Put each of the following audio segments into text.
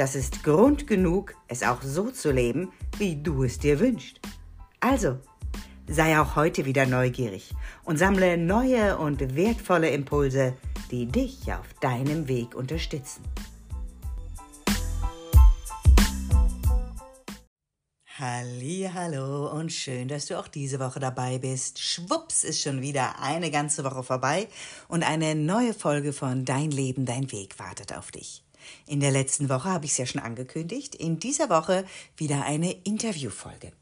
das ist Grund genug, es auch so zu leben, wie du es dir wünschst. Also, sei auch heute wieder neugierig und sammle neue und wertvolle Impulse, die dich auf deinem Weg unterstützen. Hallo und schön, dass du auch diese Woche dabei bist. Schwupps ist schon wieder eine ganze Woche vorbei und eine neue Folge von Dein Leben, dein Weg wartet auf dich. In der letzten Woche habe ich es ja schon angekündigt, in dieser Woche wieder eine Interviewfolge.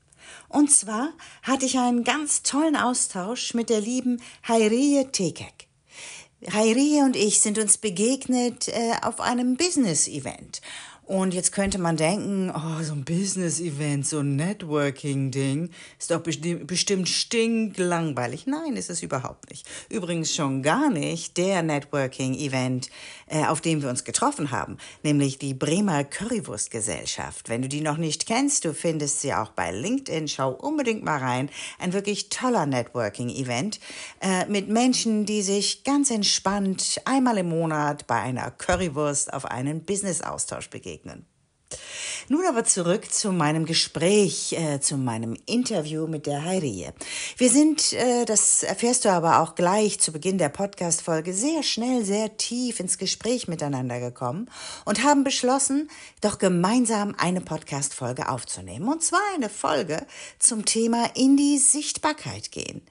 Und zwar hatte ich einen ganz tollen Austausch mit der lieben Hayriye Tekek. Hayriye und ich sind uns begegnet äh, auf einem Business-Event. Und jetzt könnte man denken, oh, so ein Business-Event, so ein Networking-Ding ist doch besti bestimmt stinklangweilig. Nein, ist es überhaupt nicht. Übrigens schon gar nicht der Networking-Event, äh, auf dem wir uns getroffen haben, nämlich die Bremer Currywurst-Gesellschaft. Wenn du die noch nicht kennst, du findest sie auch bei LinkedIn, schau unbedingt mal rein. Ein wirklich toller Networking-Event äh, mit Menschen, die sich ganz entspannt einmal im Monat bei einer Currywurst auf einen Business-Austausch begegnen begegnen. Nun aber zurück zu meinem Gespräch, äh, zu meinem Interview mit der Heirie. Wir sind, äh, das erfährst du aber auch gleich zu Beginn der Podcast-Folge, sehr schnell, sehr tief ins Gespräch miteinander gekommen und haben beschlossen, doch gemeinsam eine Podcast-Folge aufzunehmen. Und zwar eine Folge zum Thema in die Sichtbarkeit gehen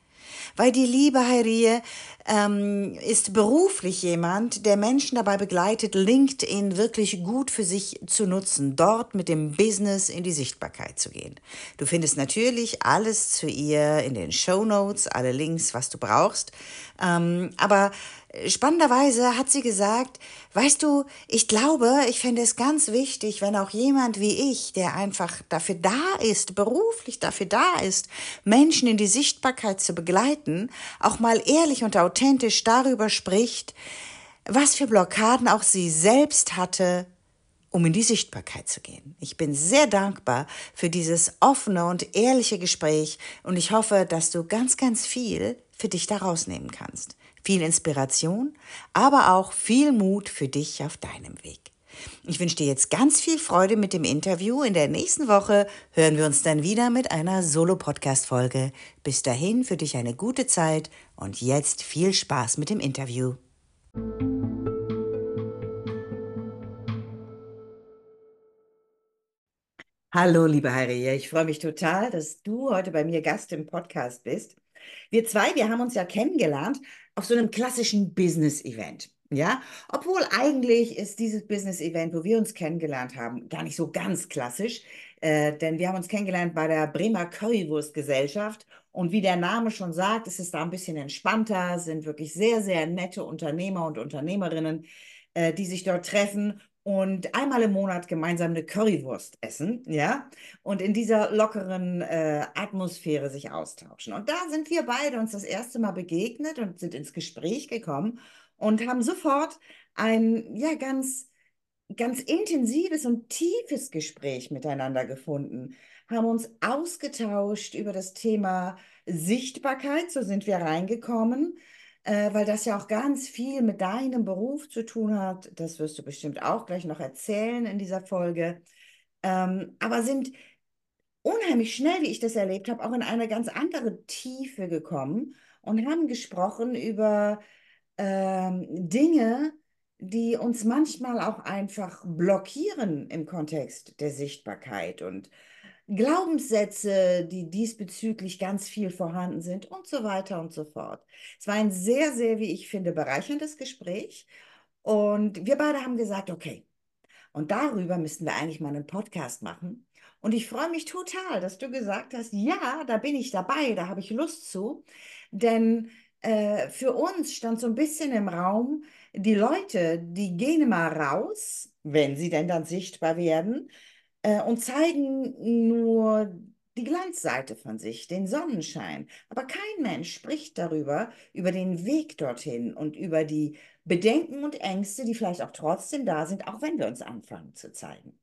weil die liebe Heirie ähm, ist beruflich jemand, der Menschen dabei begleitet, LinkedIn wirklich gut für sich zu nutzen, dort mit dem Business in die Sichtbarkeit zu gehen. Du findest natürlich alles zu ihr in den Show Notes, alle Links, was du brauchst. Ähm, aber spannenderweise hat sie gesagt, weißt du, ich glaube, ich fände es ganz wichtig, wenn auch jemand wie ich, der einfach dafür da ist, beruflich dafür da ist, Menschen in die Sichtbarkeit zu begleiten, auch mal ehrlich und authentisch darüber spricht, was für Blockaden auch sie selbst hatte, um in die Sichtbarkeit zu gehen. Ich bin sehr dankbar für dieses offene und ehrliche Gespräch und ich hoffe, dass du ganz, ganz viel für dich daraus nehmen kannst viel Inspiration, aber auch viel Mut für dich auf deinem Weg. Ich wünsche dir jetzt ganz viel Freude mit dem Interview. In der nächsten Woche hören wir uns dann wieder mit einer Solo-Podcast-Folge. Bis dahin für dich eine gute Zeit und jetzt viel Spaß mit dem Interview. Hallo, liebe Heirie. Ich freue mich total, dass du heute bei mir Gast im Podcast bist. Wir zwei, wir haben uns ja kennengelernt auf so einem klassischen Business-Event. Ja, obwohl eigentlich ist dieses Business-Event, wo wir uns kennengelernt haben, gar nicht so ganz klassisch, äh, denn wir haben uns kennengelernt bei der Bremer Currywurst-Gesellschaft und wie der Name schon sagt, ist es da ein bisschen entspannter, sind wirklich sehr, sehr nette Unternehmer und Unternehmerinnen, äh, die sich dort treffen und einmal im Monat gemeinsam eine Currywurst essen, ja, und in dieser lockeren äh, Atmosphäre sich austauschen. Und da sind wir beide uns das erste Mal begegnet und sind ins Gespräch gekommen und haben sofort ein, ja, ganz, ganz intensives und tiefes Gespräch miteinander gefunden, haben uns ausgetauscht über das Thema Sichtbarkeit, so sind wir reingekommen äh, weil das ja auch ganz viel mit deinem Beruf zu tun hat. Das wirst du bestimmt auch gleich noch erzählen in dieser Folge. Ähm, aber sind unheimlich schnell, wie ich das erlebt habe, auch in eine ganz andere Tiefe gekommen und haben gesprochen über ähm, Dinge, die uns manchmal auch einfach blockieren im Kontext der Sichtbarkeit und Glaubenssätze, die diesbezüglich ganz viel vorhanden sind und so weiter und so fort. Es war ein sehr, sehr, wie ich finde, bereicherndes Gespräch. Und wir beide haben gesagt, okay, und darüber müssten wir eigentlich mal einen Podcast machen. Und ich freue mich total, dass du gesagt hast, ja, da bin ich dabei, da habe ich Lust zu. Denn äh, für uns stand so ein bisschen im Raum, die Leute, die gehen mal raus wenn sie denn dann sichtbar werden, äh, und zeigen nur die Glanzseite von sich, den Sonnenschein. Aber kein Mensch spricht darüber, über den Weg dorthin und über die Bedenken und Ängste, die vielleicht auch trotzdem da sind, auch wenn wir uns anfangen zu zeigen.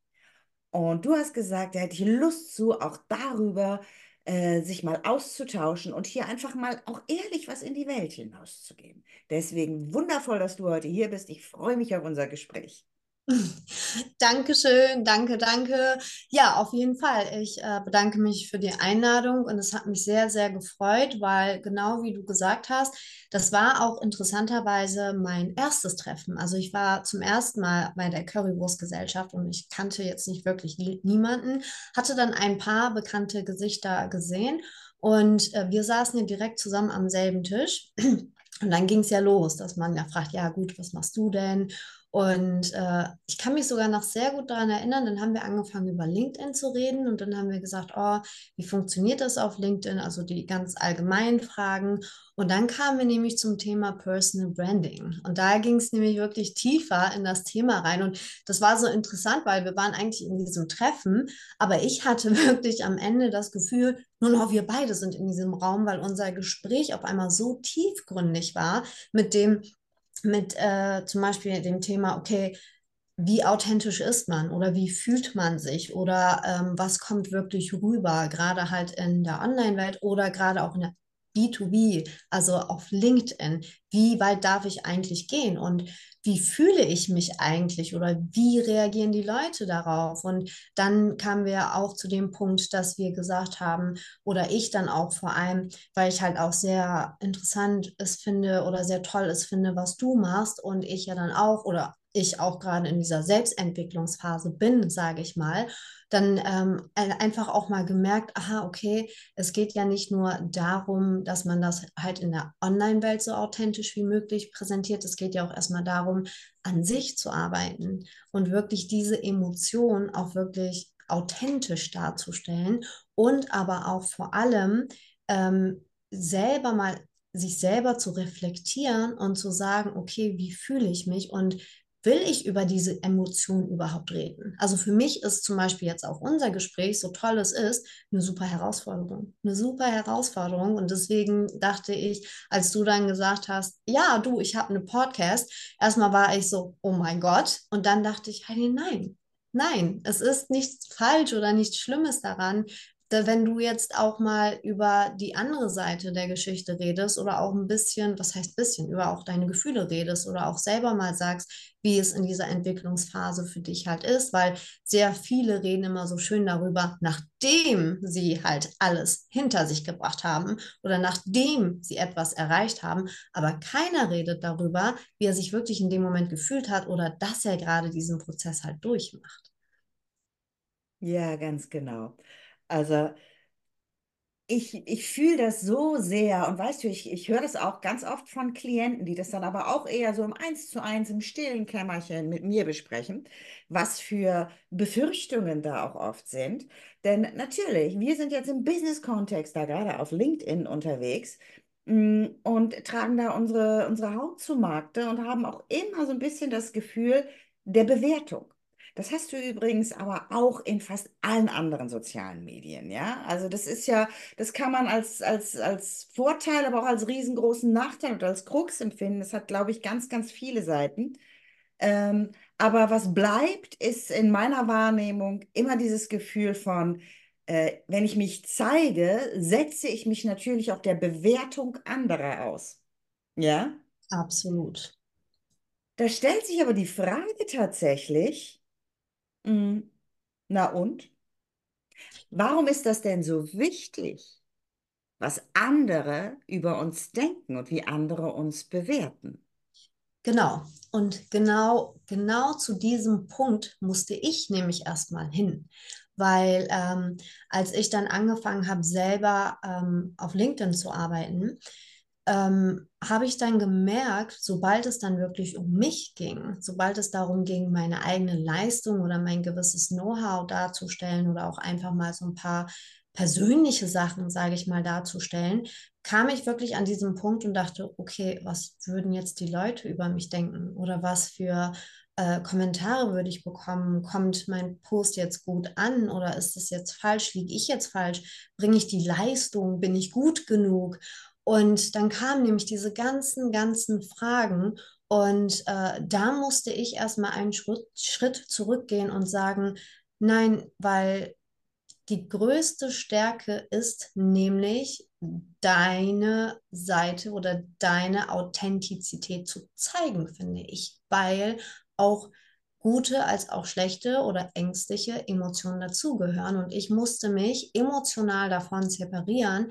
Und du hast gesagt, da hätte ich Lust zu, auch darüber äh, sich mal auszutauschen und hier einfach mal auch ehrlich was in die Welt hinauszugeben. Deswegen wundervoll, dass du heute hier bist. Ich freue mich auf unser Gespräch. Dankeschön, danke, danke. Ja, auf jeden Fall. Ich äh, bedanke mich für die Einladung und es hat mich sehr, sehr gefreut, weil genau wie du gesagt hast, das war auch interessanterweise mein erstes Treffen. Also ich war zum ersten Mal bei der Currywurstgesellschaft und ich kannte jetzt nicht wirklich niemanden, hatte dann ein paar bekannte Gesichter gesehen und äh, wir saßen ja direkt zusammen am selben Tisch. Und dann ging es ja los, dass man ja fragt, ja gut, was machst du denn? Und äh, ich kann mich sogar noch sehr gut daran erinnern, dann haben wir angefangen über LinkedIn zu reden und dann haben wir gesagt, oh, wie funktioniert das auf LinkedIn? Also die ganz allgemeinen Fragen. Und dann kamen wir nämlich zum Thema Personal Branding. Und da ging es nämlich wirklich tiefer in das Thema rein. Und das war so interessant, weil wir waren eigentlich in diesem Treffen, aber ich hatte wirklich am Ende das Gefühl, nur noch wir beide sind in diesem Raum, weil unser Gespräch auf einmal so tiefgründig war mit dem, mit äh, zum Beispiel dem Thema, okay, wie authentisch ist man oder wie fühlt man sich oder ähm, was kommt wirklich rüber, gerade halt in der Online-Welt oder gerade auch in der B2B, also auf LinkedIn, wie weit darf ich eigentlich gehen? Und wie fühle ich mich eigentlich? Oder wie reagieren die Leute darauf? Und dann kamen wir auch zu dem Punkt, dass wir gesagt haben, oder ich dann auch vor allem, weil ich halt auch sehr interessant es finde oder sehr toll es finde, was du machst und ich ja dann auch oder ich auch gerade in dieser Selbstentwicklungsphase bin, sage ich mal, dann ähm, einfach auch mal gemerkt, aha, okay, es geht ja nicht nur darum, dass man das halt in der Online-Welt so authentisch wie möglich präsentiert, es geht ja auch erstmal darum, an sich zu arbeiten und wirklich diese Emotion auch wirklich authentisch darzustellen und aber auch vor allem ähm, selber mal sich selber zu reflektieren und zu sagen, okay, wie fühle ich mich und will ich über diese Emotionen überhaupt reden? Also für mich ist zum Beispiel jetzt auch unser Gespräch, so toll es ist, eine super Herausforderung. Eine super Herausforderung. Und deswegen dachte ich, als du dann gesagt hast, ja, du, ich habe einen Podcast, erstmal war ich so, oh mein Gott. Und dann dachte ich, hey, nein, Nein, es ist nichts falsch oder nichts Schlimmes daran, wenn du jetzt auch mal über die andere Seite der Geschichte redest oder auch ein bisschen, was heißt bisschen, über auch deine Gefühle redest oder auch selber mal sagst, wie es in dieser Entwicklungsphase für dich halt ist, weil sehr viele reden immer so schön darüber, nachdem sie halt alles hinter sich gebracht haben oder nachdem sie etwas erreicht haben, aber keiner redet darüber, wie er sich wirklich in dem Moment gefühlt hat oder dass er gerade diesen Prozess halt durchmacht. Ja, ganz genau. Also ich, ich fühle das so sehr und weißt du, ich, ich höre das auch ganz oft von Klienten, die das dann aber auch eher so im Eins zu eins im stillen Kämmerchen mit mir besprechen, was für Befürchtungen da auch oft sind. Denn natürlich, wir sind jetzt im Business-Kontext da gerade auf LinkedIn unterwegs mm, und tragen da unsere, unsere Haut zu Markte und haben auch immer so ein bisschen das Gefühl der Bewertung. Das hast du übrigens aber auch in fast allen anderen sozialen Medien, ja? Also das ist ja, das kann man als, als, als Vorteil, aber auch als riesengroßen Nachteil oder als Krux empfinden. Das hat, glaube ich, ganz, ganz viele Seiten. Ähm, aber was bleibt, ist in meiner Wahrnehmung immer dieses Gefühl von, äh, wenn ich mich zeige, setze ich mich natürlich auch der Bewertung anderer aus. Ja? Absolut. Da stellt sich aber die Frage tatsächlich, Mhm. Na und? Warum ist das denn so wichtig, was andere über uns denken und wie andere uns bewerten? Genau. Und genau, genau zu diesem Punkt musste ich nämlich erstmal hin. Weil ähm, als ich dann angefangen habe, selber ähm, auf LinkedIn zu arbeiten, ähm, habe ich dann gemerkt, sobald es dann wirklich um mich ging, sobald es darum ging, meine eigene Leistung oder mein gewisses Know-how darzustellen oder auch einfach mal so ein paar persönliche Sachen, sage ich mal, darzustellen, kam ich wirklich an diesen Punkt und dachte, okay, was würden jetzt die Leute über mich denken oder was für äh, Kommentare würde ich bekommen? Kommt mein Post jetzt gut an oder ist das jetzt falsch? Liege ich jetzt falsch? Bringe ich die Leistung? Bin ich gut genug? Und dann kamen nämlich diese ganzen, ganzen Fragen. Und äh, da musste ich erstmal einen Schritt, Schritt zurückgehen und sagen, nein, weil die größte Stärke ist nämlich deine Seite oder deine Authentizität zu zeigen, finde ich, weil auch gute als auch schlechte oder ängstliche Emotionen dazugehören. Und ich musste mich emotional davon separieren,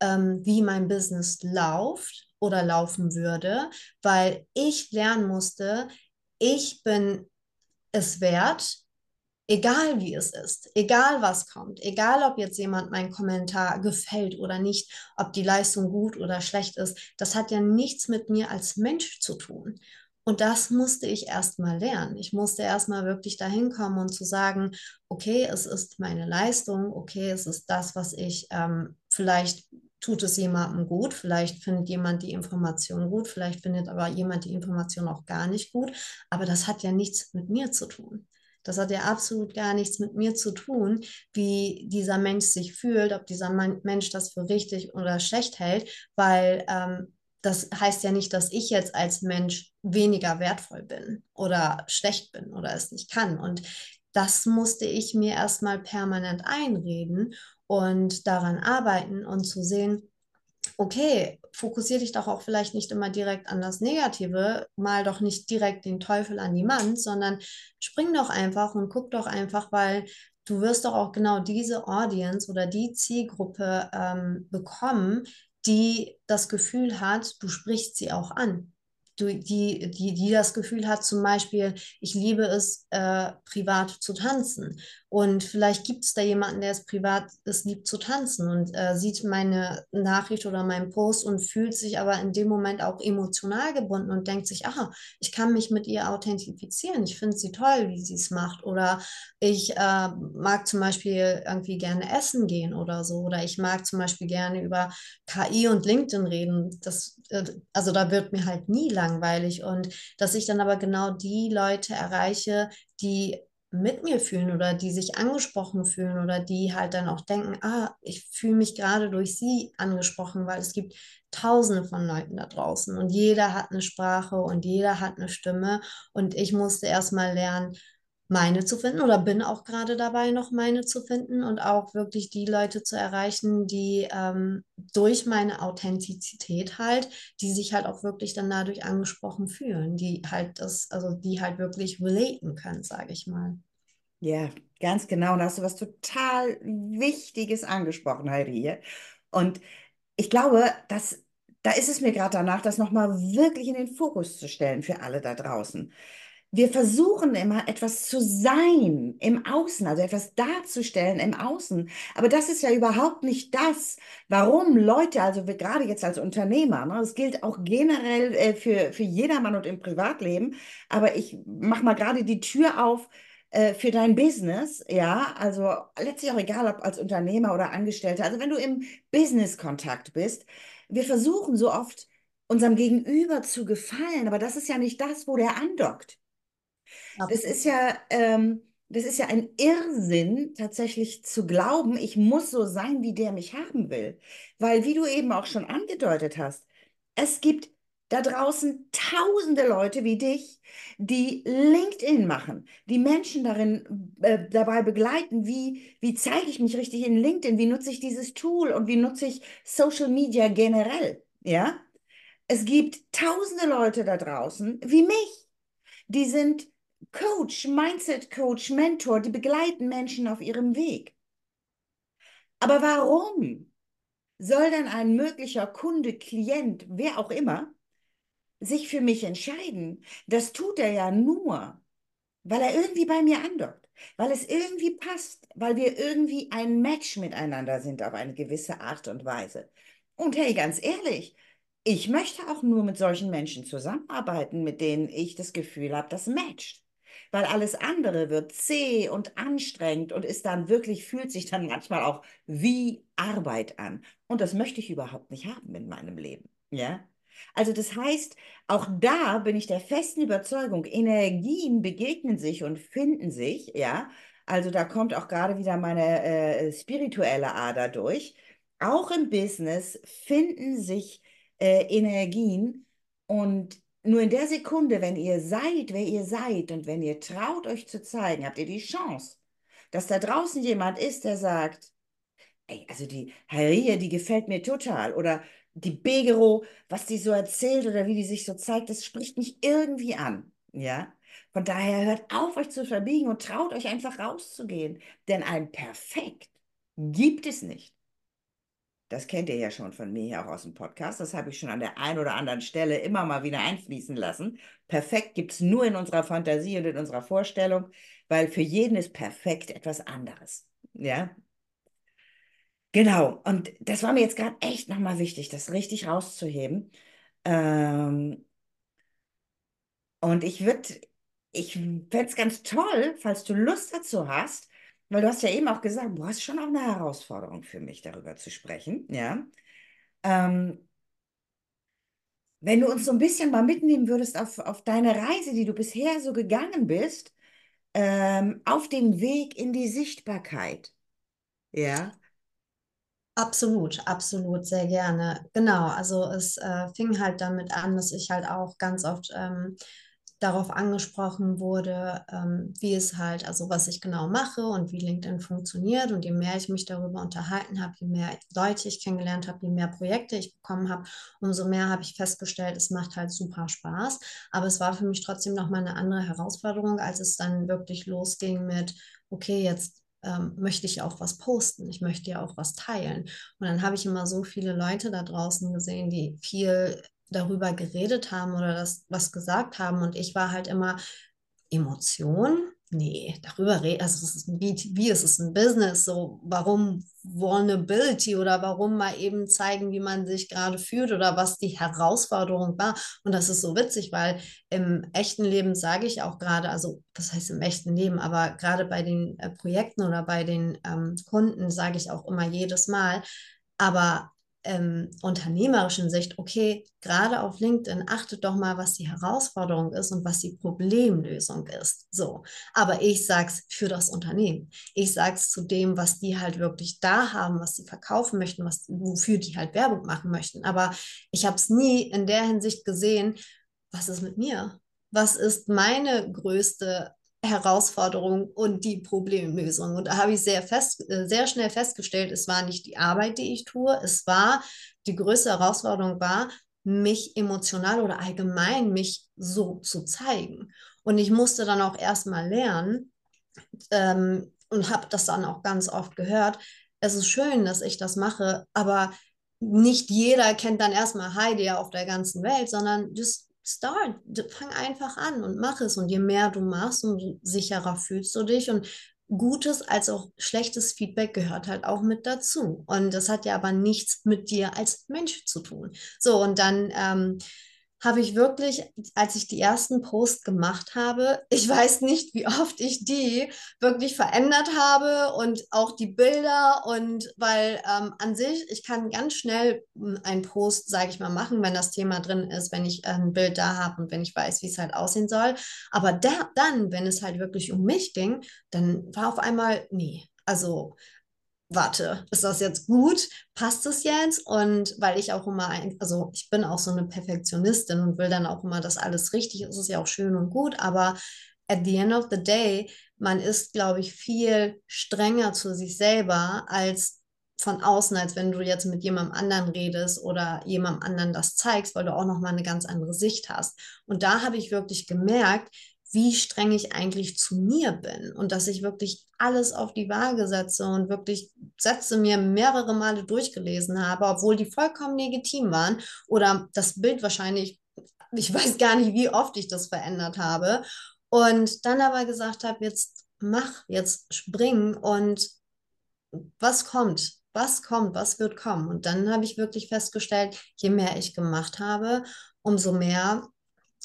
ähm, wie mein Business läuft oder laufen würde, weil ich lernen musste, ich bin es wert, egal wie es ist, egal was kommt, egal ob jetzt jemand mein Kommentar gefällt oder nicht, ob die Leistung gut oder schlecht ist, das hat ja nichts mit mir als Mensch zu tun. Und das musste ich erst mal lernen. Ich musste erst mal wirklich dahin kommen und zu sagen, okay, es ist meine Leistung, okay, es ist das, was ich ähm, vielleicht tut es jemandem gut, vielleicht findet jemand die Information gut, vielleicht findet aber jemand die Information auch gar nicht gut, aber das hat ja nichts mit mir zu tun. Das hat ja absolut gar nichts mit mir zu tun, wie dieser Mensch sich fühlt, ob dieser Mensch das für richtig oder schlecht hält, weil ähm, das heißt ja nicht, dass ich jetzt als Mensch weniger wertvoll bin oder schlecht bin oder es nicht kann. Und das musste ich mir erstmal permanent einreden und daran arbeiten und zu sehen, okay, fokussiere dich doch auch vielleicht nicht immer direkt an das Negative, mal doch nicht direkt den Teufel an die Wand, sondern spring doch einfach und guck doch einfach, weil du wirst doch auch genau diese Audience oder die Zielgruppe ähm, bekommen, die das Gefühl hat, du sprichst sie auch an die, die, die das Gefühl hat, zum Beispiel, ich liebe es, äh, privat zu tanzen. Und vielleicht gibt es da jemanden, der es privat es liebt zu tanzen und äh, sieht meine Nachricht oder meinen Post und fühlt sich aber in dem Moment auch emotional gebunden und denkt sich, aha, ich kann mich mit ihr authentifizieren. Ich finde sie toll, wie sie es macht. Oder ich äh, mag zum Beispiel irgendwie gerne essen gehen oder so. Oder ich mag zum Beispiel gerne über KI und LinkedIn reden. Das, also da wird mir halt nie langweilig. Und dass ich dann aber genau die Leute erreiche, die mit mir fühlen oder die sich angesprochen fühlen oder die halt dann auch denken, ah, ich fühle mich gerade durch sie angesprochen, weil es gibt tausende von Leuten da draußen und jeder hat eine Sprache und jeder hat eine Stimme und ich musste erstmal lernen, meine zu finden oder bin auch gerade dabei, noch meine zu finden und auch wirklich die Leute zu erreichen, die ähm, durch meine Authentizität halt, die sich halt auch wirklich dann dadurch angesprochen fühlen, die halt das, also die halt wirklich relaten können, sage ich mal. Ja, ganz genau. Da hast du was total Wichtiges angesprochen, Heidi. Und ich glaube, dass da ist es mir gerade danach, das nochmal wirklich in den Fokus zu stellen für alle da draußen wir versuchen immer etwas zu sein im Außen, also etwas darzustellen im Außen. Aber das ist ja überhaupt nicht das, warum Leute, also wir, gerade jetzt als Unternehmer, ne, das gilt auch generell äh, für, für jedermann und im Privatleben, aber ich mache mal gerade die Tür auf äh, für dein Business, ja, also letztlich auch egal, ob als Unternehmer oder Angestellter, also wenn du im Business-Kontakt bist, wir versuchen so oft unserem Gegenüber zu gefallen, aber das ist ja nicht das, wo der andockt. Das ist ja, ähm, das ist ja ein Irrsinn, tatsächlich zu glauben, ich muss so sein, wie der mich haben will. Weil, wie du eben auch schon angedeutet hast, es gibt da draußen tausende Leute wie dich, die LinkedIn machen, die Menschen darin äh, dabei begleiten, wie, wie zeige ich mich richtig in LinkedIn, wie nutze ich dieses Tool und wie nutze ich Social Media generell. Ja? Es gibt tausende Leute da draußen wie mich, die sind Coach, Mindset Coach, Mentor, die begleiten Menschen auf ihrem Weg. Aber warum soll dann ein möglicher Kunde, Klient, wer auch immer, sich für mich entscheiden? Das tut er ja nur, weil er irgendwie bei mir andockt, weil es irgendwie passt, weil wir irgendwie ein Match miteinander sind auf eine gewisse Art und Weise. Und hey, ganz ehrlich, ich möchte auch nur mit solchen Menschen zusammenarbeiten, mit denen ich das Gefühl habe, das matcht weil alles andere wird zäh und anstrengend und ist dann wirklich, fühlt sich dann manchmal auch wie Arbeit an. Und das möchte ich überhaupt nicht haben in meinem Leben. Ja? Also das heißt, auch da bin ich der festen Überzeugung, Energien begegnen sich und finden sich, ja. Also da kommt auch gerade wieder meine äh, spirituelle Ader durch. Auch im Business finden sich äh, Energien und nur in der Sekunde, wenn ihr seid, wer ihr seid und wenn ihr traut, euch zu zeigen, habt ihr die Chance, dass da draußen jemand ist, der sagt, ey, also die Harrier, die gefällt mir total. Oder die Begero, was die so erzählt oder wie die sich so zeigt, das spricht mich irgendwie an. Ja. Von daher hört auf, euch zu verbiegen und traut euch einfach rauszugehen. Denn ein Perfekt gibt es nicht. Das kennt ihr ja schon von mir hier auch aus dem Podcast. Das habe ich schon an der einen oder anderen Stelle immer mal wieder einfließen lassen. Perfekt gibt es nur in unserer Fantasie und in unserer Vorstellung, weil für jeden ist perfekt etwas anderes. Ja, Genau, und das war mir jetzt gerade echt nochmal wichtig, das richtig rauszuheben. Ähm, und ich würde, ich fände es ganz toll, falls du Lust dazu hast, weil du hast ja eben auch gesagt, du hast schon auch eine Herausforderung für mich, darüber zu sprechen, ja. Ähm, wenn du uns so ein bisschen mal mitnehmen würdest auf, auf deine Reise, die du bisher so gegangen bist, ähm, auf den Weg in die Sichtbarkeit, ja. Absolut, absolut, sehr gerne. Genau, also es äh, fing halt damit an, dass ich halt auch ganz oft ähm, darauf angesprochen wurde, ähm, wie es halt, also was ich genau mache und wie LinkedIn funktioniert. Und je mehr ich mich darüber unterhalten habe, je mehr Leute ich kennengelernt habe, je mehr Projekte ich bekommen habe, umso mehr habe ich festgestellt, es macht halt super Spaß. Aber es war für mich trotzdem nochmal eine andere Herausforderung, als es dann wirklich losging mit, okay, jetzt ähm, möchte ich auch was posten, ich möchte ja auch was teilen. Und dann habe ich immer so viele Leute da draußen gesehen, die viel darüber geredet haben oder das was gesagt haben. Und ich war halt immer Emotion, nee, darüber reden, also es ist, wie, wie ist es ein Business, so warum Vulnerability oder warum mal eben zeigen, wie man sich gerade fühlt oder was die Herausforderung war. Und das ist so witzig, weil im echten Leben sage ich auch gerade, also das heißt im echten Leben, aber gerade bei den äh, Projekten oder bei den ähm, Kunden sage ich auch immer jedes Mal, aber ähm, unternehmerischen Sicht, okay, gerade auf LinkedIn achtet doch mal, was die Herausforderung ist und was die Problemlösung ist. So, aber ich sag's für das Unternehmen. Ich sag's zu dem, was die halt wirklich da haben, was sie verkaufen möchten, was wofür die halt Werbung machen möchten. Aber ich habe es nie in der Hinsicht gesehen, was ist mit mir? Was ist meine größte Herausforderung und die Problemlösung. Und da habe ich sehr, fest, äh, sehr schnell festgestellt, es war nicht die Arbeit, die ich tue, es war, die größte Herausforderung war, mich emotional oder allgemein mich so zu zeigen. Und ich musste dann auch erstmal lernen ähm, und habe das dann auch ganz oft gehört. Es ist schön, dass ich das mache, aber nicht jeder kennt dann erstmal Heidi auf der ganzen Welt, sondern just start, fang einfach an und mach es. Und je mehr du machst, umso sicherer fühlst du dich. Und gutes als auch schlechtes Feedback gehört halt auch mit dazu. Und das hat ja aber nichts mit dir als Mensch zu tun. So, und dann ähm, habe ich wirklich, als ich die ersten Posts gemacht habe, ich weiß nicht, wie oft ich die wirklich verändert habe und auch die Bilder und weil ähm, an sich, ich kann ganz schnell hm, einen Post, sage ich mal, machen, wenn das Thema drin ist, wenn ich ein Bild da habe und wenn ich weiß, wie es halt aussehen soll. Aber da, dann, wenn es halt wirklich um mich ging, dann war auf einmal, nee, also warte, ist das jetzt gut? Passt es jetzt? Und weil ich auch immer, ein, also ich bin auch so eine Perfektionistin und will dann auch immer, dass alles richtig ist, ist ja auch schön und gut, aber at the end of the day, man ist, glaube ich, viel strenger zu sich selber als von außen, als wenn du jetzt mit jemandem anderen redest oder jemandem anderen das zeigst, weil du auch nochmal eine ganz andere Sicht hast. Und da habe ich wirklich gemerkt, wie streng ich eigentlich zu mir bin und dass ich wirklich alles auf die Waage setze und wirklich Sätze mir mehrere Male durchgelesen habe, obwohl die vollkommen legitim waren oder das Bild wahrscheinlich, ich weiß gar nicht, wie oft ich das verändert habe und dann aber gesagt habe, jetzt mach, jetzt spring und was kommt? Was kommt? Was wird kommen? Und dann habe ich wirklich festgestellt, je mehr ich gemacht habe, umso mehr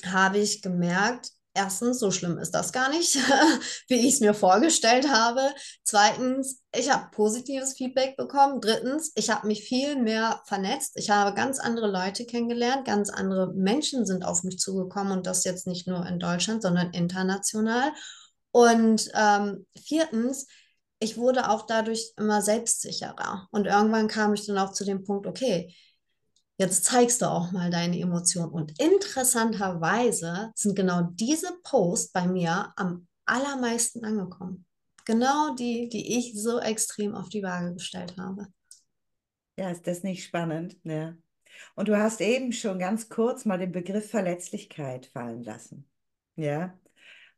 habe ich gemerkt, erstens, so schlimm ist das gar nicht, wie ich es mir vorgestellt habe. Zweitens, ich habe positives Feedback bekommen. Drittens, ich habe mich viel mehr vernetzt. Ich habe ganz andere Leute kennengelernt, ganz andere Menschen sind auf mich zugekommen und das jetzt nicht nur in Deutschland, sondern international. Und ähm, viertens, ich wurde auch dadurch immer selbstsicherer. Und irgendwann kam ich dann auch zu dem Punkt, okay, Jetzt zeigst du auch mal deine Emotionen. Und interessanterweise sind genau diese Posts bei mir am allermeisten angekommen. Genau die, die ich so extrem auf die Waage gestellt habe. Ja, ist das nicht spannend? Ja. Und du hast eben schon ganz kurz mal den Begriff Verletzlichkeit fallen lassen. Ja.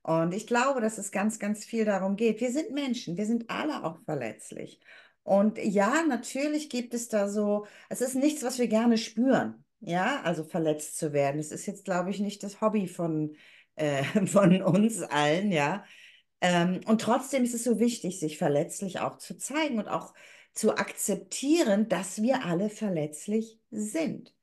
Und ich glaube, dass es ganz, ganz viel darum geht. Wir sind Menschen, wir sind alle auch verletzlich. Und ja, natürlich gibt es da so, es ist nichts, was wir gerne spüren, ja, also verletzt zu werden. Es ist jetzt, glaube ich, nicht das Hobby von, äh, von uns allen, ja. Ähm, und trotzdem ist es so wichtig, sich verletzlich auch zu zeigen und auch zu akzeptieren, dass wir alle verletzlich sind.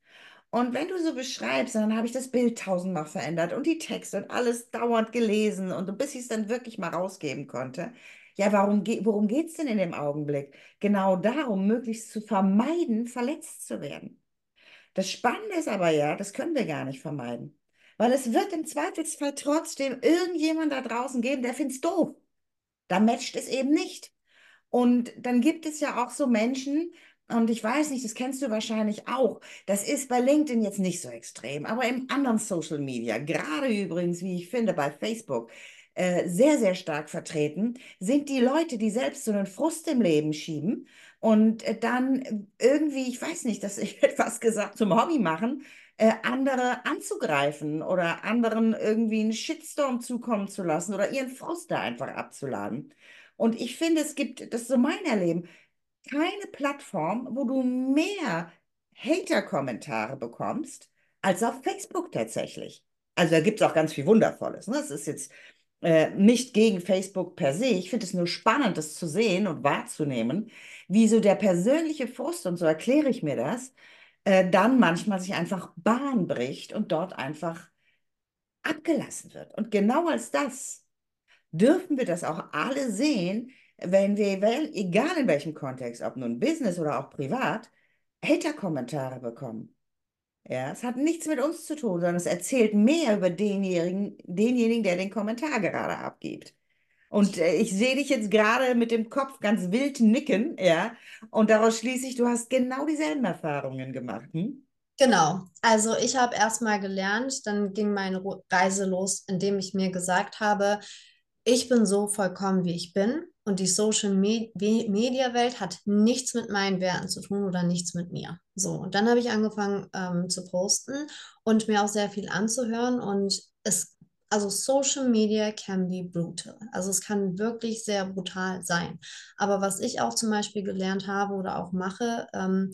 Und wenn du so beschreibst, dann habe ich das Bild tausendmal verändert und die Texte und alles dauernd gelesen und bis ich es dann wirklich mal rausgeben konnte, ja, warum ge worum geht es denn in dem Augenblick? Genau darum, möglichst zu vermeiden, verletzt zu werden. Das Spannende ist aber ja, das können wir gar nicht vermeiden. Weil es wird im Zweifelsfall trotzdem irgendjemand da draußen geben, der findet es doof. Da matcht es eben nicht. Und dann gibt es ja auch so Menschen, und ich weiß nicht, das kennst du wahrscheinlich auch. Das ist bei LinkedIn jetzt nicht so extrem, aber im anderen Social Media, gerade übrigens, wie ich finde, bei Facebook, äh, sehr, sehr stark vertreten, sind die Leute, die selbst so einen Frust im Leben schieben und äh, dann irgendwie, ich weiß nicht, dass ich etwas gesagt zum Hobby machen, äh, andere anzugreifen oder anderen irgendwie einen Shitstorm zukommen zu lassen oder ihren Frust da einfach abzuladen. Und ich finde, es gibt, das ist so mein Erleben, keine Plattform, wo du mehr Hater-Kommentare bekommst, als auf Facebook tatsächlich. Also da gibt es auch ganz viel Wundervolles. Ne? Das ist jetzt äh, nicht gegen Facebook per se. Ich finde es nur spannend, das zu sehen und wahrzunehmen, wie so der persönliche Frust, und so erkläre ich mir das, äh, dann manchmal sich einfach Bahn bricht und dort einfach abgelassen wird. Und genau als das dürfen wir das auch alle sehen, wenn wir, egal in welchem Kontext, ob nun Business oder auch privat, Hater-Kommentare bekommen. Ja, es hat nichts mit uns zu tun, sondern es erzählt mehr über denjenigen, denjenigen, der den Kommentar gerade abgibt. Und äh, ich sehe dich jetzt gerade mit dem Kopf ganz wild nicken, ja. Und daraus schließe ich, du hast genau dieselben Erfahrungen gemacht. Hm? Genau. Also ich habe erstmal gelernt, dann ging meine Reise los, indem ich mir gesagt habe, ich bin so vollkommen, wie ich bin. Und die Social Media Welt hat nichts mit meinen Werten zu tun oder nichts mit mir. So, und dann habe ich angefangen ähm, zu posten und mir auch sehr viel anzuhören. Und es, also Social Media can be brutal. Also es kann wirklich sehr brutal sein. Aber was ich auch zum Beispiel gelernt habe oder auch mache, ähm,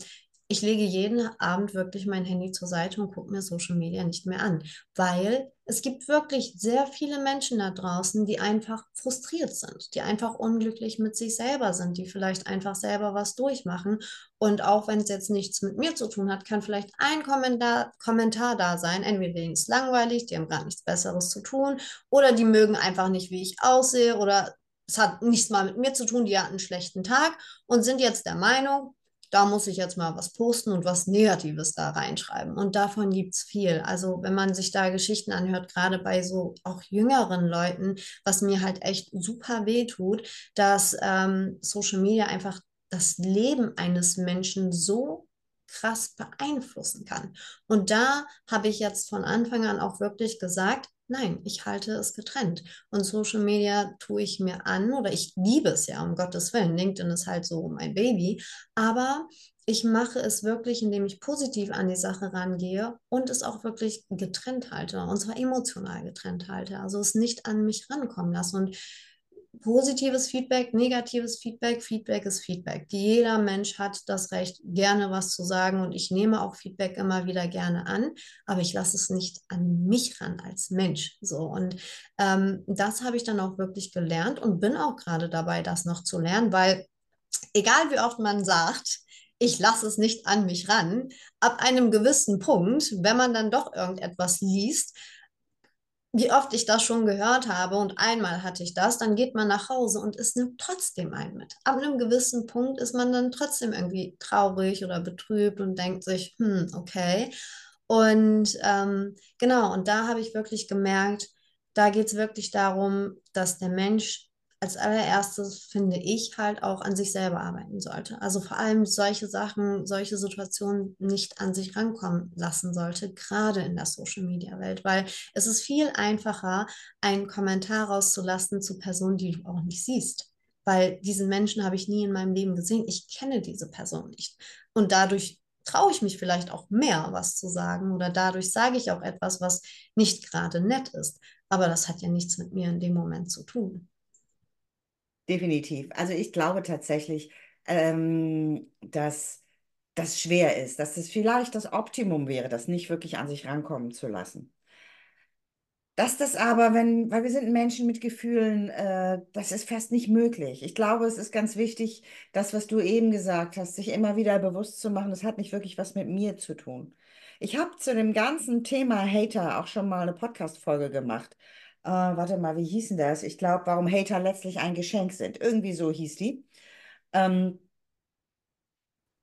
ich lege jeden Abend wirklich mein Handy zur Seite und gucke mir Social Media nicht mehr an, weil es gibt wirklich sehr viele Menschen da draußen, die einfach frustriert sind, die einfach unglücklich mit sich selber sind, die vielleicht einfach selber was durchmachen. Und auch wenn es jetzt nichts mit mir zu tun hat, kann vielleicht ein Kommentar, Kommentar da sein. Entweder denen ist langweilig, die haben gar nichts Besseres zu tun, oder die mögen einfach nicht, wie ich aussehe, oder es hat nichts mal mit mir zu tun, die hatten einen schlechten Tag und sind jetzt der Meinung, da muss ich jetzt mal was posten und was Negatives da reinschreiben. Und davon gibt es viel. Also wenn man sich da Geschichten anhört, gerade bei so auch jüngeren Leuten, was mir halt echt super weh tut, dass ähm, Social Media einfach das Leben eines Menschen so krass beeinflussen kann. Und da habe ich jetzt von Anfang an auch wirklich gesagt, Nein, ich halte es getrennt. Und Social Media tue ich mir an oder ich liebe es ja, um Gottes Willen. LinkedIn ist halt so mein Baby. Aber ich mache es wirklich, indem ich positiv an die Sache rangehe und es auch wirklich getrennt halte. Und zwar emotional getrennt halte. Also es nicht an mich rankommen lasse. Und positives Feedback, negatives Feedback, Feedback ist Feedback. Jeder Mensch hat das Recht, gerne was zu sagen und ich nehme auch Feedback immer wieder gerne an, aber ich lasse es nicht an mich ran als Mensch. So und ähm, das habe ich dann auch wirklich gelernt und bin auch gerade dabei, das noch zu lernen, weil egal wie oft man sagt, ich lasse es nicht an mich ran, ab einem gewissen Punkt, wenn man dann doch irgendetwas liest, wie oft ich das schon gehört habe und einmal hatte ich das, dann geht man nach Hause und es nimmt trotzdem einen mit. Ab einem gewissen Punkt ist man dann trotzdem irgendwie traurig oder betrübt und denkt sich, hm, okay. Und ähm, genau, und da habe ich wirklich gemerkt, da geht es wirklich darum, dass der Mensch als allererstes, finde ich, halt auch an sich selber arbeiten sollte. Also vor allem solche Sachen, solche Situationen nicht an sich rankommen lassen sollte, gerade in der Social-Media-Welt, weil es ist viel einfacher, einen Kommentar rauszulassen zu Personen, die du auch nicht siehst. Weil diesen Menschen habe ich nie in meinem Leben gesehen. Ich kenne diese Person nicht. Und dadurch traue ich mich vielleicht auch mehr, was zu sagen oder dadurch sage ich auch etwas, was nicht gerade nett ist. Aber das hat ja nichts mit mir in dem Moment zu tun. Definitiv. Also ich glaube tatsächlich, ähm, dass das schwer ist, dass es vielleicht das Optimum wäre, das nicht wirklich an sich rankommen zu lassen. Dass das aber, wenn, weil wir sind Menschen mit Gefühlen, äh, das ist fast nicht möglich. Ich glaube, es ist ganz wichtig, das, was du eben gesagt hast, sich immer wieder bewusst zu machen, das hat nicht wirklich was mit mir zu tun. Ich habe zu dem ganzen Thema Hater auch schon mal eine Podcast-Folge gemacht. Äh, warte mal, wie hieß denn das? Ich glaube, warum Hater letztlich ein Geschenk sind. Irgendwie so hieß die. Ähm,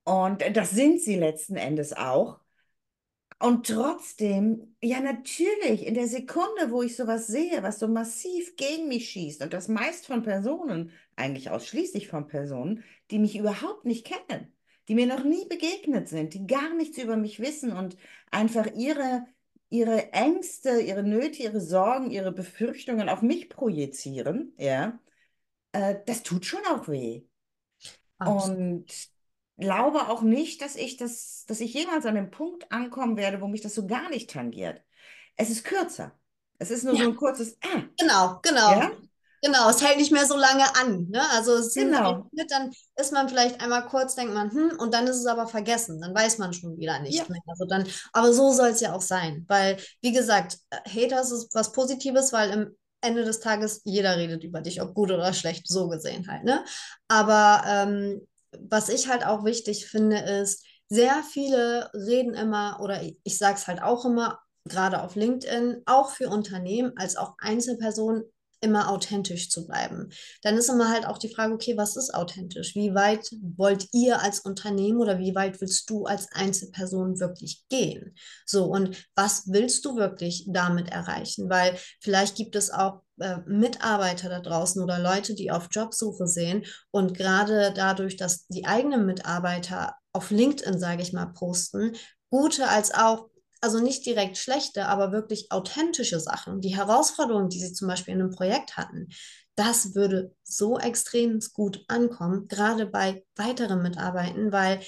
und das sind sie letzten Endes auch. Und trotzdem, ja, natürlich, in der Sekunde, wo ich sowas sehe, was so massiv gegen mich schießt, und das meist von Personen, eigentlich ausschließlich von Personen, die mich überhaupt nicht kennen, die mir noch nie begegnet sind, die gar nichts über mich wissen und einfach ihre, ihre Ängste, ihre Nöte, ihre Sorgen, ihre Befürchtungen auf mich projizieren, ja, äh, das tut schon auch weh. Absolut. Und glaube auch nicht, dass ich das, dass ich jemals an den Punkt ankommen werde, wo mich das so gar nicht tangiert. Es ist kürzer. Es ist nur so Ja, ein kurzes Ah, genau, genau. ja, Genau, es hält nicht mehr so lange an. Ne? Also es ist ein genau. Schnitt, dann ist man vielleicht einmal kurz, denkt man, hm, und dann ist es aber vergessen. Dann weiß man schon wieder Ja, nicht mehr. Also dann, aber so soll es ja auch sein. Weil, wie gesagt, Haters ist was Positives, weil im Ende des Tages jeder redet über dich, ob gut oder schlecht, so gesehen halt. Ne? Aber ähm, was ich halt auch wichtig finde, ist, sehr viele reden immer, oder ich, ich sage es halt auch immer, gerade auf LinkedIn, auch für Unternehmen als auch Einzelpersonen immer authentisch zu bleiben. Dann ist immer halt auch die Frage, okay, was ist authentisch? Wie weit wollt ihr als Unternehmen oder wie weit willst du als Einzelperson wirklich gehen? So, und was willst du wirklich damit erreichen? Weil vielleicht gibt es auch äh, Mitarbeiter da draußen oder Leute, die auf Jobsuche sehen und gerade dadurch, dass die eigenen Mitarbeiter auf LinkedIn, sage ich mal, posten, gute als auch also nicht direkt schlechte, aber wirklich authentische Sachen, die Herausforderungen, die sie zum Beispiel in einem Projekt hatten, das würde so extrem gut ankommen, gerade bei weiteren Mitarbeitern, weil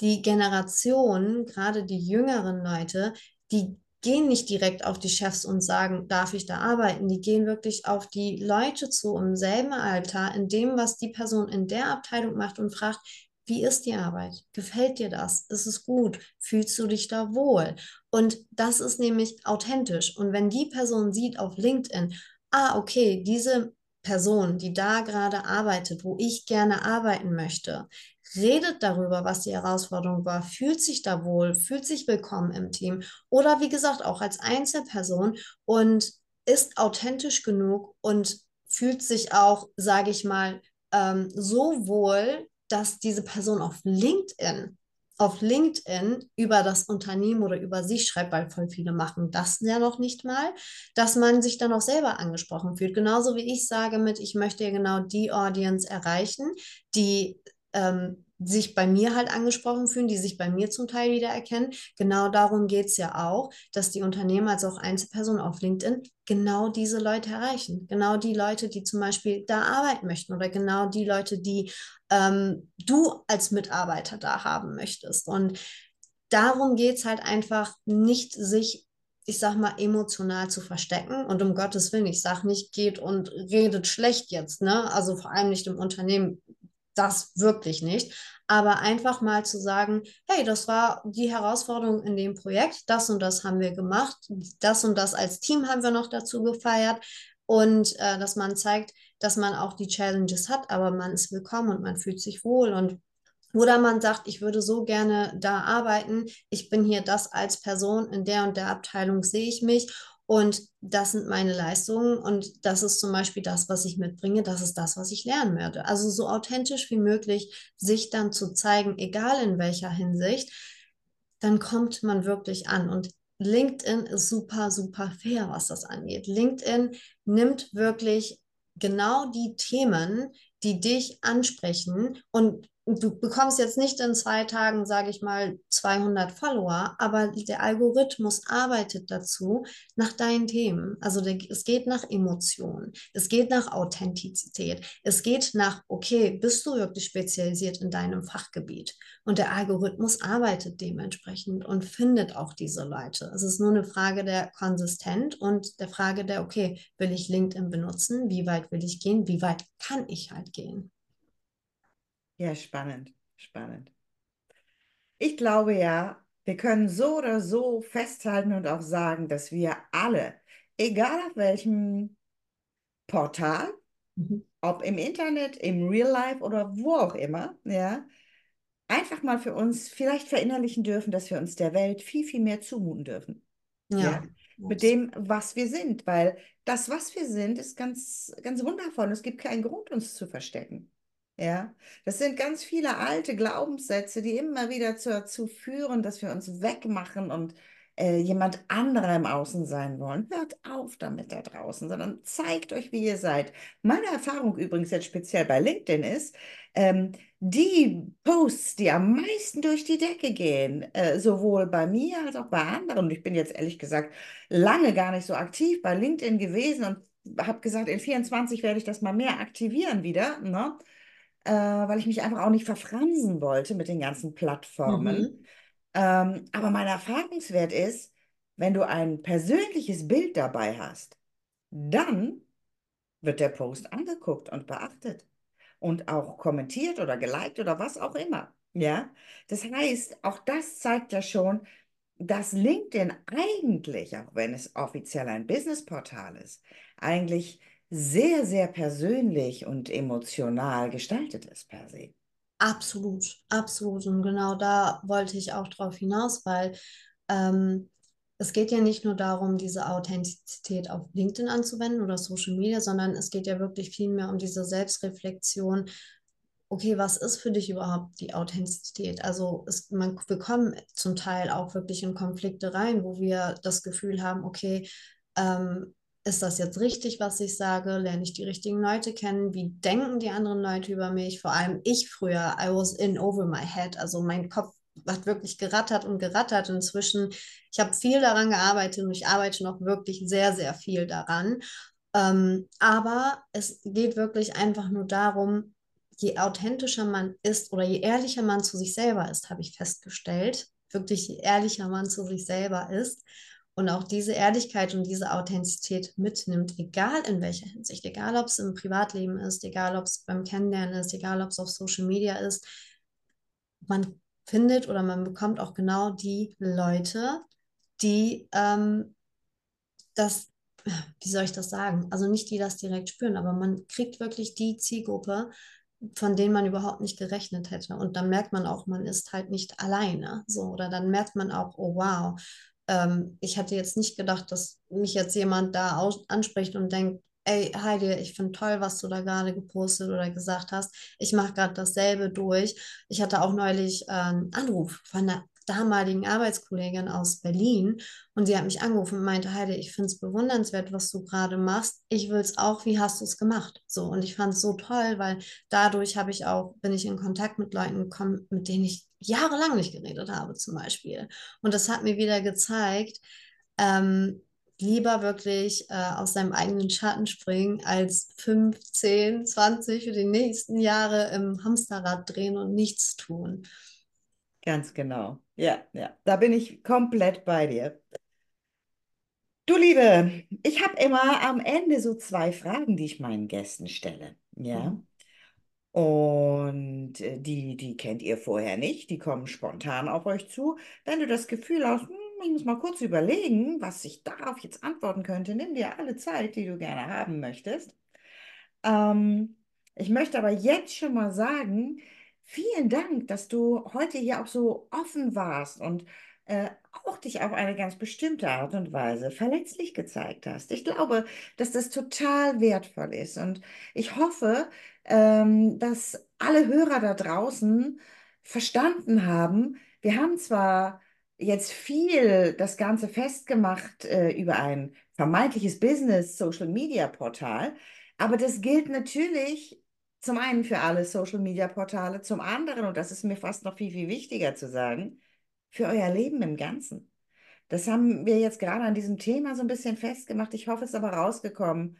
die Generation, gerade die jüngeren Leute, die gehen nicht direkt auf die Chefs und sagen, darf ich da arbeiten? Die gehen wirklich auf die Leute zu im selben Alter, in dem, was die Person in der Abteilung macht und fragt, wie ist die Arbeit? Gefällt dir das? Ist es gut? Fühlst du dich da wohl? Und das ist nämlich authentisch. Und wenn die Person sieht auf LinkedIn, ah, okay, diese Person, die da gerade arbeitet, wo ich gerne arbeiten möchte, redet darüber, was die Herausforderung war, fühlt sich da wohl, fühlt sich willkommen im Team oder wie gesagt auch als Einzelperson und ist authentisch genug und fühlt sich auch, sage ich mal, ähm, so wohl, dass diese Person auf LinkedIn auf LinkedIn über das Unternehmen oder über sich schreibt, weil voll viele machen das ja noch nicht mal, dass man sich dann auch selber angesprochen fühlt. Genauso wie ich sage mit, ich möchte ja genau die Audience erreichen, die ähm, sich bei mir halt angesprochen fühlen, die sich bei mir zum Teil wiedererkennen. Genau darum geht es ja auch, dass die Unternehmen als auch Einzelpersonen auf LinkedIn genau diese Leute erreichen. Genau die Leute, die zum Beispiel da arbeiten möchten oder genau die Leute, die ähm, du als Mitarbeiter da haben möchtest. Und darum geht es halt einfach nicht, sich ich sag mal, emotional zu verstecken. Und um Gottes Willen, ich sag nicht, geht und redet schlecht jetzt, ne? Also vor allem nicht im Unternehmen, das wirklich nicht. Aber einfach mal zu sagen, hey, das war die Herausforderung in dem Projekt, das und das haben wir gemacht, das und das als Team haben wir noch dazu gefeiert. Und äh, dass man zeigt, dass man auch die Challenges hat, aber man ist willkommen und man fühlt sich wohl. Und oder man sagt, ich würde so gerne da arbeiten, ich bin hier das als Person, in der und der Abteilung sehe ich mich. Und das sind meine Leistungen und das ist zum Beispiel das, was ich mitbringe. Das ist das, was ich lernen werde. Also so authentisch wie möglich sich dann zu zeigen, egal in welcher Hinsicht, dann kommt man wirklich an. Und LinkedIn ist super, super fair, was das angeht. LinkedIn nimmt wirklich genau die Themen, die dich ansprechen und du bekommst jetzt nicht in zwei Tagen, sage ich mal, 200 Follower, aber der Algorithmus arbeitet dazu nach deinen Themen. Also der, es geht nach Emotionen, es geht nach Authentizität, es geht nach, okay, bist du wirklich spezialisiert in deinem Fachgebiet? Und der Algorithmus arbeitet dementsprechend und findet auch diese Leute. Es ist nur eine Frage der Konsistenz und der Frage der, okay, will ich LinkedIn benutzen? Wie weit will ich gehen? Wie weit kann ich halt gehen? Ja, spannend, spannend. Ich glaube ja, wir können so oder so festhalten und auch sagen, dass wir alle, egal auf welchem Portal, mhm. ob im Internet, im Real Life oder wo auch immer, ja, einfach mal für uns vielleicht verinnerlichen dürfen, dass wir uns der Welt viel, viel mehr zumuten dürfen. Ja. ja mit dem, was wir sind, weil das, was wir sind, ist ganz, ganz wundervoll. Es gibt keinen Grund, uns zu verstecken. Ja, das sind ganz viele alte Glaubenssätze, die immer wieder dazu führen, dass wir uns wegmachen und äh, jemand anderer im Außen sein wollen. Hört auf damit da draußen, sondern zeigt euch, wie ihr seid. Meine Erfahrung übrigens jetzt speziell bei LinkedIn ist, ähm, die Posts, die am meisten durch die Decke gehen, äh, sowohl bei mir als auch bei anderen, und ich bin jetzt ehrlich gesagt lange gar nicht so aktiv bei LinkedIn gewesen und habe gesagt, in 24 werde ich das mal mehr aktivieren wieder, ne? Äh, weil ich mich einfach auch nicht verfransen wollte mit den ganzen Plattformen. Mhm. Ähm, aber mein Erfahrungswert ist, wenn du ein persönliches Bild dabei hast, dann wird der Post angeguckt und beachtet und auch kommentiert oder geliked oder was auch immer. Ja, das heißt, auch das zeigt ja schon, dass LinkedIn eigentlich, auch wenn es offiziell ein Businessportal ist, eigentlich sehr, sehr persönlich und emotional gestaltet ist per se. Absolut, absolut. Und genau da wollte ich auch drauf hinaus, weil ähm, es geht ja nicht nur darum, diese Authentizität auf LinkedIn anzuwenden oder Social Media, sondern es geht ja wirklich viel mehr um diese Selbstreflexion. Okay, was ist für dich überhaupt die Authentizität? Also es, man, wir kommen zum Teil auch wirklich in Konflikte rein, wo wir das Gefühl haben, okay, ähm, ist das jetzt richtig, was ich sage? Lerne ich die richtigen Leute kennen? Wie denken die anderen Leute über mich? Vor allem ich früher, I was in over my head. Also mein Kopf hat wirklich gerattert und gerattert. Inzwischen, ich habe viel daran gearbeitet und ich arbeite noch wirklich sehr, sehr viel daran. Ähm, aber es geht wirklich einfach nur darum, je authentischer man ist oder je ehrlicher man zu sich selber ist, habe ich festgestellt, wirklich je ehrlicher man zu sich selber ist, und auch diese Ehrlichkeit und diese Authentizität mitnimmt, egal in welcher Hinsicht, egal ob es im Privatleben ist, egal ob es beim Kennenlernen ist, egal ob es auf Social Media ist, man findet oder man bekommt auch genau die Leute, die ähm, das, wie soll ich das sagen? Also nicht die das direkt spüren, aber man kriegt wirklich die Zielgruppe, von denen man überhaupt nicht gerechnet hätte. Und dann merkt man auch, man ist halt nicht alleine. So, oder dann merkt man auch, oh wow, ähm, ich hatte jetzt nicht gedacht, dass mich jetzt jemand da anspricht und denkt, ey Heidi, ich finde toll, was du da gerade gepostet oder gesagt hast. Ich mache gerade dasselbe durch. Ich hatte auch neulich äh, einen Anruf von einer damaligen Arbeitskollegin aus Berlin und sie hat mich angerufen und meinte, Heide, ich finde es bewundernswert, was du gerade machst. Ich will es auch, wie hast du es gemacht? So, und ich fand es so toll, weil dadurch habe ich auch, bin ich in Kontakt mit Leuten gekommen, mit denen ich jahrelang nicht geredet habe, zum Beispiel. Und das hat mir wieder gezeigt, ähm, lieber wirklich äh, aus seinem eigenen Schatten springen, als 15, 20 für die nächsten Jahre im Hamsterrad drehen und nichts tun. Ganz genau. Ja, ja, da bin ich komplett bei dir. Du Liebe, ich habe immer am Ende so zwei Fragen, die ich meinen Gästen stelle. Ja. Mhm. Und äh, die, die kennt ihr vorher nicht, die kommen spontan auf euch zu. Wenn du das Gefühl hast, hm, ich muss mal kurz überlegen, was ich darauf jetzt antworten könnte, nimm dir alle Zeit, die du gerne haben möchtest. Ähm, ich möchte aber jetzt schon mal sagen, Vielen Dank, dass du heute hier auch so offen warst und äh, auch dich auf eine ganz bestimmte Art und Weise verletzlich gezeigt hast. Ich glaube, dass das total wertvoll ist und ich hoffe, ähm, dass alle Hörer da draußen verstanden haben, wir haben zwar jetzt viel das Ganze festgemacht äh, über ein vermeintliches Business Social Media Portal, aber das gilt natürlich zum einen für alle Social Media Portale, zum anderen, und das ist mir fast noch viel, viel wichtiger zu sagen, für euer Leben im Ganzen. Das haben wir jetzt gerade an diesem Thema so ein bisschen festgemacht. Ich hoffe, es ist aber rausgekommen.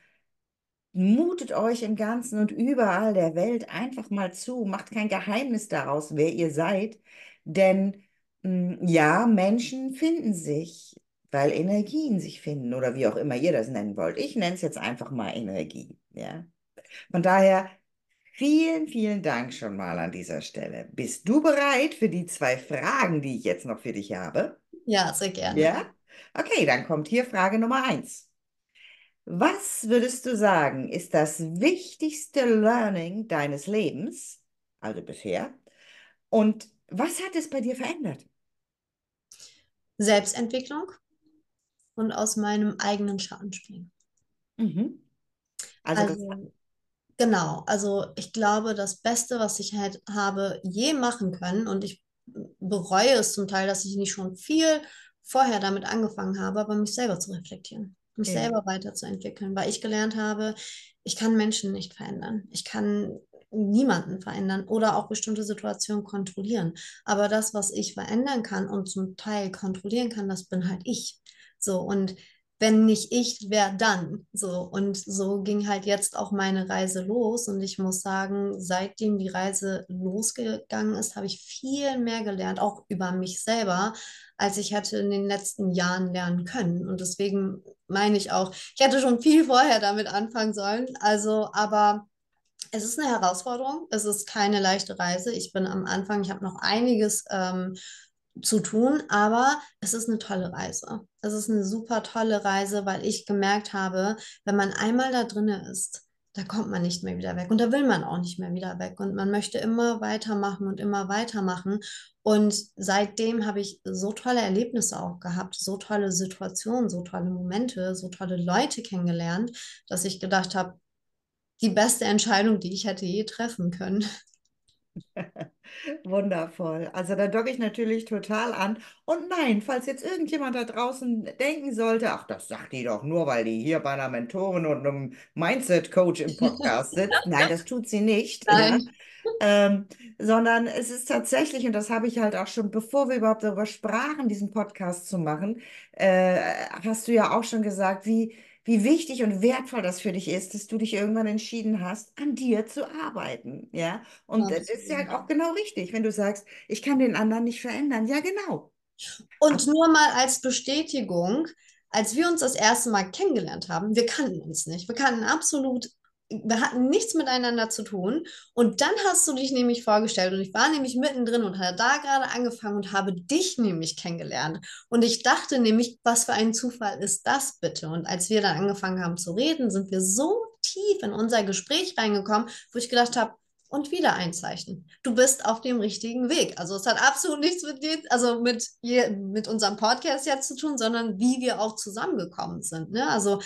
Mutet euch im Ganzen und überall der Welt einfach mal zu. Macht kein Geheimnis daraus, wer ihr seid. Denn mh, ja, Menschen finden sich, weil Energien sich finden oder wie auch immer ihr das nennen wollt. Ich nenne es jetzt einfach mal Energie. Ja? Von daher Vielen, vielen Dank schon mal an dieser Stelle. Bist du bereit für die zwei Fragen, die ich jetzt noch für dich habe? Ja, sehr gerne. Ja? Okay, dann kommt hier Frage Nummer eins. Was würdest du sagen, ist das wichtigste Learning deines Lebens, also bisher? Und was hat es bei dir verändert? Selbstentwicklung und aus meinem eigenen Schatten springen. Mhm. Also, Also genau, also ich glaube, das Beste, was ich halt habe je machen können, und ich bereue es zum Teil, dass ich nicht schon viel vorher damit angefangen habe, aber mich selber zu reflektieren, mich ja, selber weiterzuentwickeln, weil ich gelernt habe, ich kann Menschen nicht verändern. Ich kann niemanden verändern oder auch bestimmte Situationen kontrollieren. Aber das, was ich verändern kann und zum Teil kontrollieren kann, das bin halt ich. So, und wenn nicht ich, wer dann? So, und so ging halt jetzt auch meine Reise los. Und ich muss sagen, seitdem die Reise losgegangen ist, habe ich viel mehr gelernt, auch über mich selber, als ich hätte in den letzten Jahren lernen können. Und deswegen meine ich auch, ich hätte schon viel vorher damit anfangen sollen. Also, aber es ist eine Herausforderung. Es ist keine leichte Reise. Ich bin am Anfang, ich habe noch einiges ähm, zu tun, aber es ist eine tolle Reise. Es ist eine super tolle Reise, weil ich gemerkt habe, wenn man einmal da drinne ist, da kommt man nicht mehr wieder weg und da will man auch nicht mehr wieder weg und man möchte immer weitermachen und immer weitermachen. Und seitdem habe ich so tolle Erlebnisse auch gehabt, so tolle Situationen, so tolle Momente, so tolle Leute kennengelernt, dass ich gedacht habe, die beste Entscheidung, die ich hätte je treffen können. Wundervoll. Also da docke ich natürlich total an. Und nein, falls jetzt irgendjemand da draußen denken sollte, ach, das sagt die doch nur, weil die hier bei einer Mentorin und einem Mindset-Coach im Podcast sitzt. Nein, das tut sie nicht. Ja. Nein. Ähm, sondern es ist tatsächlich, und das habe ich halt auch schon, bevor wir überhaupt darüber sprachen, diesen Podcast zu machen, äh, hast du ja auch schon gesagt, wie, wie wichtig und wertvoll das für dich ist, dass du dich irgendwann entschieden hast, an dir zu arbeiten. Ja, und äh, das ist ja Absolut. auch genau richtig, wenn du sagst, ich kann den anderen nicht verändern. Ja, genau. Und nur mal als Bestätigung, als wir uns das erste Mal kennengelernt haben, wir kannten uns nicht. Wir kannten absolut, wir hatten nichts miteinander zu tun. Und dann hast du dich nämlich vorgestellt und ich war nämlich mittendrin und hatte da gerade angefangen und habe dich nämlich kennengelernt. Und ich dachte nämlich, was für ein Zufall ist das bitte? Und als wir dann angefangen haben zu reden, sind wir so tief in unser Gespräch reingekommen, wo ich gedacht habe, und wieder einzeichnen. Du bist auf dem richtigen Weg. Also es hat absolut nichts mit dir, also mit, mit unserem Podcast jetzt zu tun, sondern wie wir auch zusammengekommen sind. Ne? Also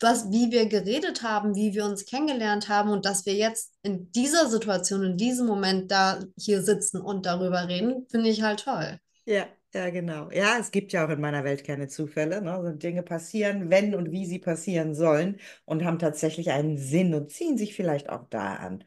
was, wie wir geredet haben, wie wir uns kennengelernt haben und dass wir jetzt in dieser Situation, in diesem Moment da hier sitzen und darüber reden, finde ich halt toll. Ja, ja, genau. Ja, es gibt ja auch in meiner Welt keine Zufälle. Ne? Also Dinge passieren, wenn und wie sie passieren sollen und haben tatsächlich einen Sinn und ziehen sich vielleicht auch da an.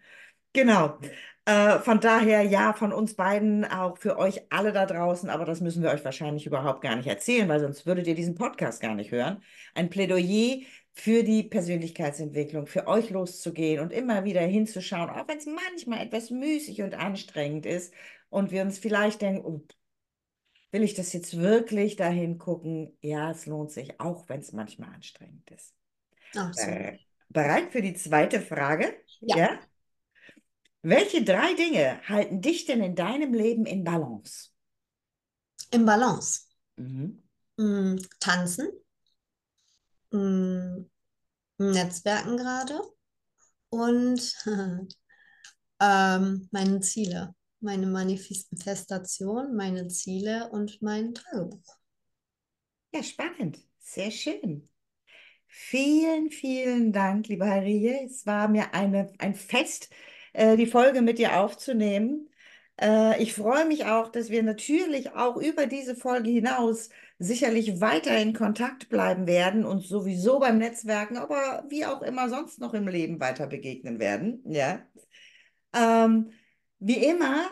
Genau. Äh, von daher, ja, von uns beiden, auch für euch alle da draußen, aber das müssen wir euch wahrscheinlich überhaupt gar nicht erzählen, weil sonst würdet ihr diesen Podcast gar nicht hören. Ein Plädoyer für die Persönlichkeitsentwicklung, für euch loszugehen und immer wieder hinzuschauen, auch wenn es manchmal etwas müßig und anstrengend ist und wir uns vielleicht denken, oh, will ich das jetzt wirklich dahin gucken? Ja, es lohnt sich, auch wenn es manchmal anstrengend ist. Absolut. Äh, bereit für die zweite Frage? Ja, Ja? Welche drei Dinge halten dich denn in deinem Leben in Balance? im Balance. Mhm. Mm, tanzen, mm, Netzwerken gerade und ähm, meine Ziele. meine Manifestation, meine Ziele und mein Tagebuch. Ja, spannend. Sehr schön. Vielen, vielen Dank, liebe Harie. Es war mir eine, ein Fest, äh, die Folge mit dir aufzunehmen. Äh, ich freue mich auch, dass wir natürlich auch über diese Folge hinaus sicherlich weiter in Kontakt bleiben werden und sowieso beim Netzwerken, aber wie auch immer sonst noch im Leben weiter begegnen werden. Ja. Ähm, wie immer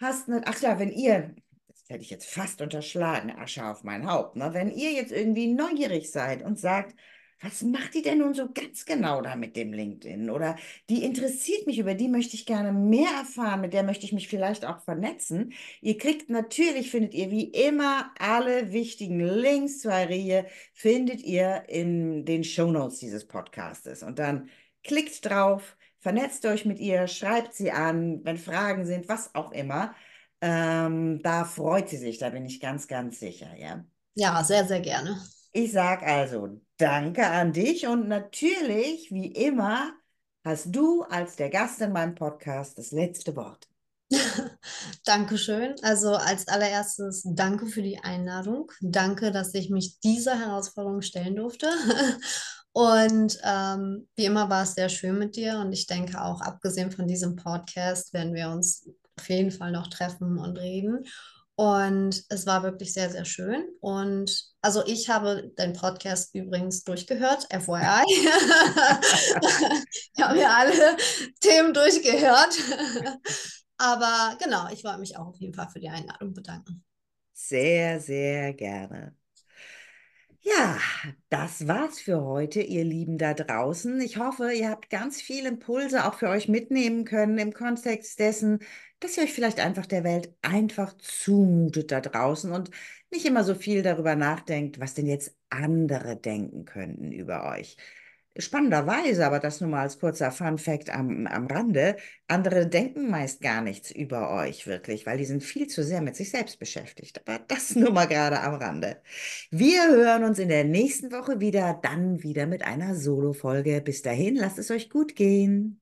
hast du, ach ja, wenn ihr, das hätte ich jetzt fast unterschlagen, Asche auf mein Haupt, ne? Wenn ihr jetzt irgendwie neugierig seid und sagt, was macht die denn nun so ganz genau da mit dem LinkedIn? Oder die interessiert mich, über die möchte ich gerne mehr erfahren, mit der möchte ich mich vielleicht auch vernetzen. Ihr kriegt natürlich, findet ihr wie immer alle wichtigen Links zu Arie, findet ihr in den Shownotes dieses Podcastes. Und dann klickt drauf, vernetzt euch mit ihr, schreibt sie an, wenn Fragen sind, was auch immer. Ähm, da freut sie sich, da bin ich ganz, ganz sicher, ja. Ja, sehr, sehr gerne. Ich sage also Danke an dich und natürlich, wie immer, hast du als der Gast in meinem Podcast das letzte Wort. Dankeschön. Also als allererstes danke für die Einladung. Danke, dass ich mich dieser Herausforderung stellen durfte. Und ähm, wie immer war es sehr schön mit dir und ich denke auch, abgesehen von diesem Podcast, werden wir uns auf jeden Fall noch treffen und reden. Und es war wirklich sehr, sehr schön. Und also ich habe den Podcast übrigens durchgehört, FYI. ich habe mir alle Themen durchgehört. Aber genau, ich wollte mich auch auf jeden Fall für die Einladung bedanken. Sehr, sehr gerne. Ja, das war's für heute, ihr Lieben da draußen. Ich hoffe, ihr habt ganz viele Impulse auch für euch mitnehmen können im Kontext dessen, dass ihr euch vielleicht einfach der Welt einfach zumutet da draußen und nicht immer so viel darüber nachdenkt, was denn jetzt andere denken könnten über euch. Spannenderweise, aber das nur mal als kurzer Fun-Fact am, am Rande, andere denken meist gar nichts über euch wirklich, weil die sind viel zu sehr mit sich selbst beschäftigt. Aber das nur mal gerade am Rande. Wir hören uns in der nächsten Woche wieder, dann wieder mit einer Solo-Folge. Bis dahin, lasst es euch gut gehen.